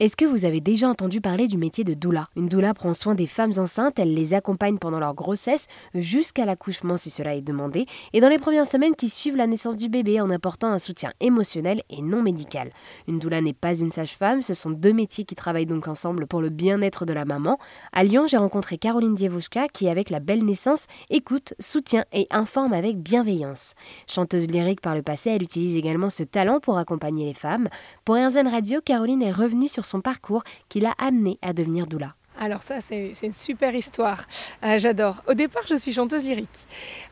Est-ce que vous avez déjà entendu parler du métier de doula? Une doula prend soin des femmes enceintes, elle les accompagne pendant leur grossesse jusqu'à l'accouchement si cela est demandé, et dans les premières semaines qui suivent la naissance du bébé en apportant un soutien émotionnel et non médical. Une doula n'est pas une sage-femme, ce sont deux métiers qui travaillent donc ensemble pour le bien-être de la maman. À Lyon, j'ai rencontré Caroline Dievouchka qui, avec la belle naissance, écoute, soutient et informe avec bienveillance. Chanteuse lyrique par le passé, elle utilise également ce talent pour accompagner les femmes. Pour RZN Radio, Caroline est revenue sur son parcours qui l'a amené à devenir doula. Alors ça, c'est une super histoire. Euh, j'adore. Au départ, je suis chanteuse lyrique.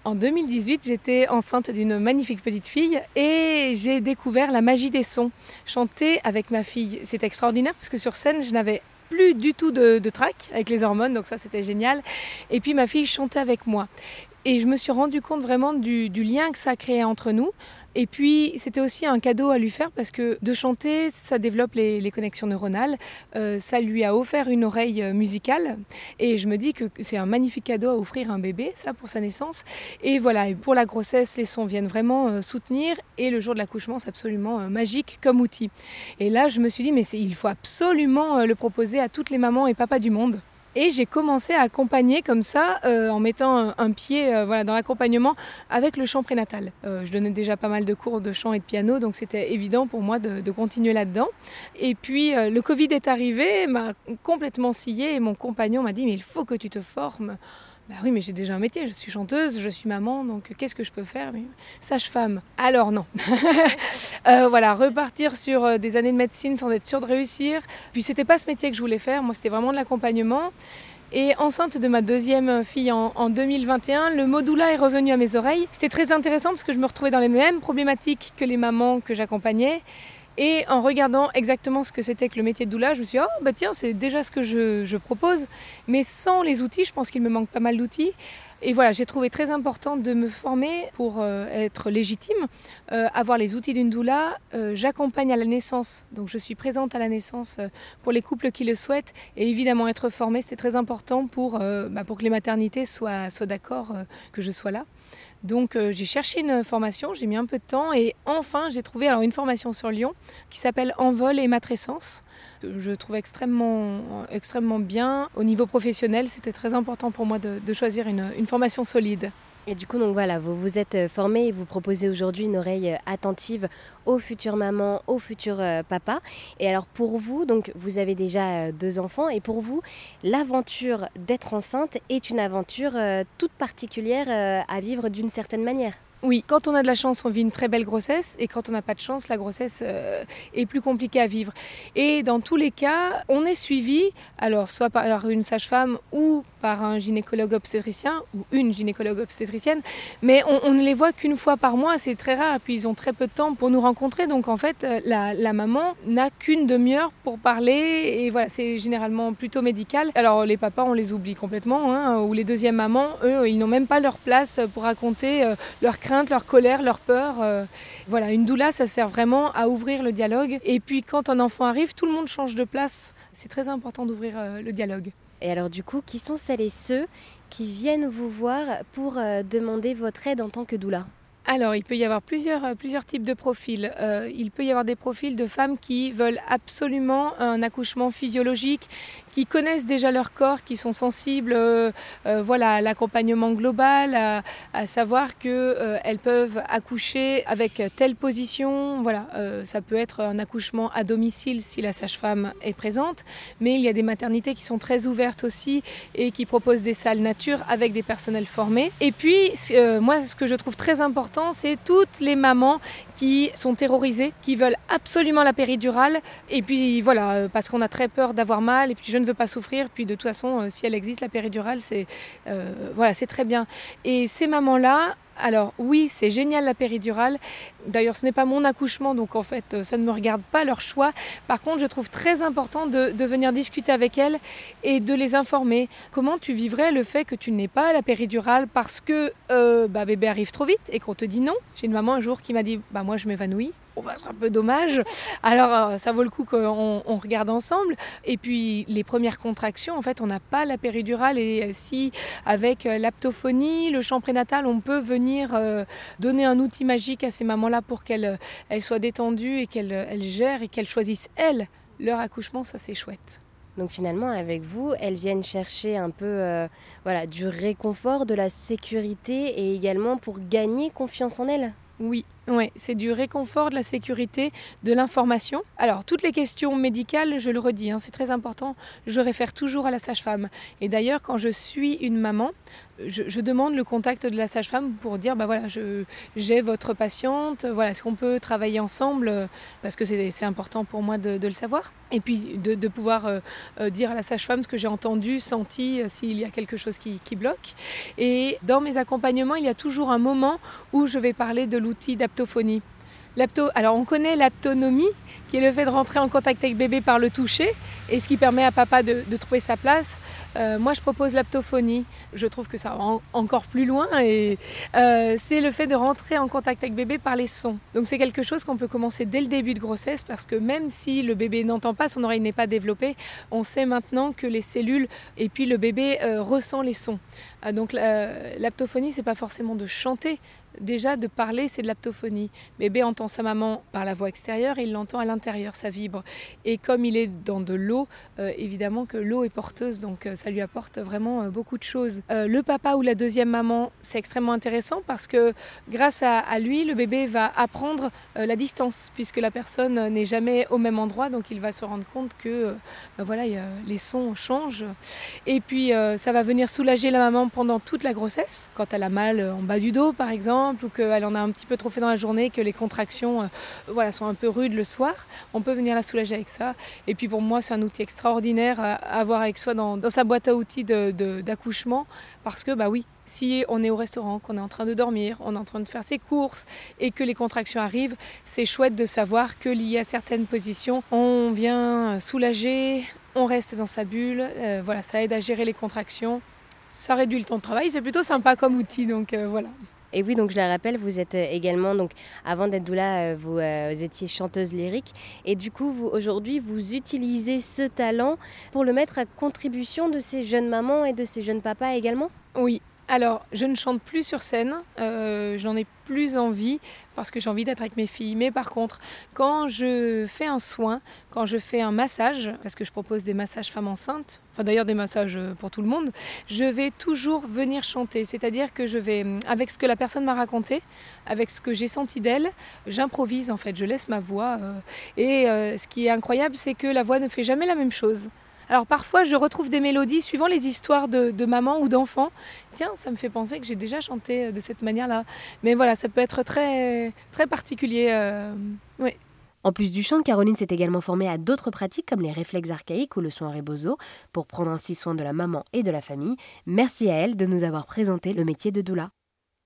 En 2018, j'étais enceinte d'une magnifique petite fille et j'ai découvert la magie des sons. Chanter avec ma fille, c'est extraordinaire parce que sur scène, je n'avais plus du tout de, de trac avec les hormones, donc ça c'était génial. Et puis ma fille chantait avec moi. Et je me suis rendu compte vraiment du, lien que ça créait entre nous. Et puis, c'était aussi un cadeau à lui faire parce que de chanter, ça développe les, connexions neuronales. Euh, ça lui a offert une oreille euh, musicale. Et je me dis que c'est un magnifique cadeau à offrir à un bébé, ça, pour sa naissance. Et voilà, pour la grossesse, les sons viennent vraiment euh, soutenir. Et le jour de l'accouchement, c'est absolument magique comme outil. Et là, je me suis dit, mais il faut absolument le proposer à toutes les mamans et papas du monde. Et j'ai commencé à accompagner comme ça, euh, en mettant un, pied euh, dans l'accompagnement avec le chant prénatal. Euh, je donnais déjà pas mal de cours de chant et de piano, donc c'était évident pour moi de, de continuer là-dedans. Et puis le Covid est arrivé, m'a complètement scié et mon compagnon m'a dit mais il faut que tu te formes. Bah oui, mais j'ai déjà un métier, je suis chanteuse, je suis maman, donc qu'est-ce que je peux faire? Sage-femme. Alors non. euh, voilà, repartir sur euh, des années de médecine sans être sûre de réussir. Puis c'était pas ce métier que je voulais faire, moi c'était vraiment de l'accompagnement. Et enceinte de ma deuxième fille en, en 2021, le modula est revenu à mes oreilles. C'était très intéressant parce que je me retrouvais dans les mêmes problématiques que les mamans que j'accompagnais. Et en regardant exactement ce que c'était que le métier de doula, je me suis dit, oh bah tiens, c'est déjà ce que je, propose. Mais sans les outils, je pense qu'il me manque pas mal d'outils. Et voilà, j'ai trouvé très important de me former pour euh, être légitime, euh, avoir les outils d'une doula. Euh, j'accompagne à la naissance, donc je suis présente à la naissance pour les couples qui le souhaitent. Et évidemment, être formée, c'est très important pour, bah, pour que les maternités soient, soient d'accord que je sois là. Donc euh, j'ai cherché une formation, j'ai mis un peu de temps et enfin j'ai trouvé une formation sur Lyon qui s'appelle Envol et matrescence. Je trouve extrêmement bien. Au niveau professionnel, c'était très important pour moi de, choisir une formation solide. Et du coup, donc voilà, vous vous êtes euh, formé et vous proposez aujourd'hui une oreille euh, attentive aux futures mamans, aux futurs euh, papas. Et alors pour vous, donc vous avez déjà deux enfants, et pour vous, l'aventure d'être enceinte est une aventure toute particulière à vivre d'une certaine manière. Oui, quand on a de la chance, on vit une très belle grossesse et quand on n'a pas de chance, la grossesse euh, est plus compliquée à vivre. Et dans tous les cas, on est suivi, alors soit par une sage-femme ou par un gynécologue obstétricien ou une gynécologue obstétricienne, mais on, ne les voit qu'une fois par mois, c'est très rare, puis ils ont très peu de temps pour nous rencontrer, donc en fait, euh, la, maman n'a qu'une demi-heure pour parler, et voilà, c'est généralement plutôt médical. Alors les papas, on les oublie complètement, hein, ou les deuxièmes mamans, eux, ils n'ont même pas leur place pour raconter euh, leur leur colère, leur peur. Euh, voilà, une doula, ça sert vraiment à ouvrir le dialogue. Et puis quand un enfant arrive, tout le monde change de place. C'est très important d'ouvrir euh, le dialogue. Et alors du coup, qui sont celles et ceux qui viennent vous voir pour euh, demander votre aide en tant que doula? Alors, il peut y avoir plusieurs, euh, plusieurs types de profils. Euh, il peut y avoir des profils de femmes qui veulent absolument un accouchement physiologique, qui connaissent déjà leur corps, qui sont sensibles euh, voilà, à l'accompagnement global, à, savoir qu'elles peuvent accoucher avec telle position. Voilà, ça peut être un accouchement à domicile si la sage-femme est présente, mais il y a des maternités qui sont très ouvertes aussi et qui proposent des salles nature avec des personnels formés. Et puis, moi, ce que je trouve très important, c'est toutes les mamans qui sont terrorisées, qui veulent absolument la péridurale. Et puis voilà, euh, parce qu'on a très peur d'avoir mal, et puis je ne veux pas souffrir. Puis de toute façon, euh, si elle existe, la péridurale, c'est euh, voilà, c'est très bien. Et ces mamans-là, alors oui, c'est génial la péridurale. D'ailleurs, ce n'est pas mon accouchement, donc en fait, ça ne me regarde pas leur choix. Par contre, je trouve très important de, venir discuter avec elles et de les informer. Comment tu vivrais le fait que tu n'aies pas la péridurale parce que euh, bah, bébé arrive trop vite et qu'on te dit non? J'ai une maman un jour qui m'a dit, bah moi je m'évanouis. Bah, c'est un peu dommage. Alors, euh, ça vaut le coup qu'on regarde ensemble. Et puis, les premières contractions, en fait, on n'a pas la péridurale. Et euh, si, avec euh, l'aptophonie, le chant prénatal, on peut venir donner un outil magique à ces mamans-là pour qu'elles soient détendues et qu'elles gèrent et qu'elles choisissent, elles, leur accouchement, ça c'est chouette. Donc finalement, avec vous, elles viennent chercher un peu euh, voilà, du réconfort, de la sécurité et également pour gagner confiance en elles? Oui, oui, c'est du réconfort, de la sécurité, de l'information. Alors, toutes les questions médicales, je le redis, hein, c'est très important, je réfère toujours à la sage-femme. Et d'ailleurs, quand je suis une maman, je, demande le contact de la sage-femme pour dire, bah voilà, j'ai votre patiente, voilà, est-ce qu'on peut travailler ensemble? Parce que c'est important pour moi de, le savoir. Et puis de, pouvoir euh, euh, dire à la sage-femme ce que j'ai entendu, senti, euh, s'il y a quelque chose qui, qui bloque. Et dans mes accompagnements, il y a toujours un moment où je vais parler de l'outil d'aptophonie. Alors on connaît l'aptonomie, qui est le fait de rentrer en contact avec bébé par le toucher, et ce qui permet à papa de, trouver sa place. Euh, moi je propose l'aptophonie, je trouve que ça va encore plus loin, et euh, c'est le fait de rentrer en contact avec bébé par les sons. Donc c'est quelque chose qu'on peut commencer dès le début de grossesse, parce que même si le bébé n'entend pas, son oreille n'est pas développée, on sait maintenant que les cellules et puis le bébé euh, ressent les sons. donc l'aptophonie, c'est pas forcément de chanter, Déjà, de parler, c'est de l'aptophonie. Bébé entend sa maman par la voix extérieure et il l'entend à l'intérieur, ça vibre. Et comme il est dans de l'eau, euh, évidemment que l'eau est porteuse, donc euh, ça lui apporte vraiment euh, beaucoup de choses. le papa ou la deuxième maman, c'est extrêmement intéressant parce que grâce à, lui, le bébé va apprendre la distance, puisque la personne n'est jamais au même endroit, donc il va se rendre compte que ben voilà, les sons changent. Et puis, ça va venir soulager la maman pendant toute la grossesse, quand elle a mal en bas du dos, par exemple ou qu'elle en a un petit peu trop fait dans la journée, que les contractions euh, voilà, sont un peu rudes le soir, on peut venir la soulager avec ça. Et puis pour moi, c'est un outil extraordinaire à avoir avec soi dans, sa boîte à outils d'accouchement, parce que bah oui, si on est au restaurant, qu'on est en train de dormir, on est en train de faire ses courses et que les contractions arrivent, c'est chouette de savoir que lié à certaines positions, on vient soulager, on reste dans sa bulle. Euh, voilà, ça aide à gérer les contractions. Ça réduit le temps de travail, c'est plutôt sympa comme outil, donc euh, voilà. Et oui, donc je la rappelle, vous êtes euh, également, donc avant d'être doula, euh, vous, euh, vous, étiez chanteuse lyrique. Et du coup, vous, aujourd'hui, vous utilisez ce talent pour le mettre à contribution de ces jeunes mamans et de ces jeunes papas également? Oui, alors, je ne chante plus sur scène, euh, j'en ai plus envie parce que j'ai envie d'être avec mes filles. Mais par contre, quand je fais un soin, quand je fais un massage, parce que je propose des massages femmes enceintes, enfin d'ailleurs des massages pour tout le monde, je vais toujours venir chanter. C'est-à-dire que je vais, avec ce que la personne m'a raconté, avec ce que j'ai senti d'elle, j'improvise en fait, je laisse ma voix. Euh, et euh, ce qui est incroyable, c'est que la voix ne fait jamais la même chose. Alors parfois, je retrouve des mélodies suivant les histoires de, maman ou d'enfants. Tiens, ça me fait penser que j'ai déjà chanté euh, de cette manière-là. Mais voilà, ça peut être très, très particulier. Euh, en plus du chant, Caroline s'est également formée à d'autres pratiques comme les réflexes archaïques ou le soin rebozo pour prendre ainsi soin de la maman et de la famille. Merci à elle de nous avoir présenté le métier de doula.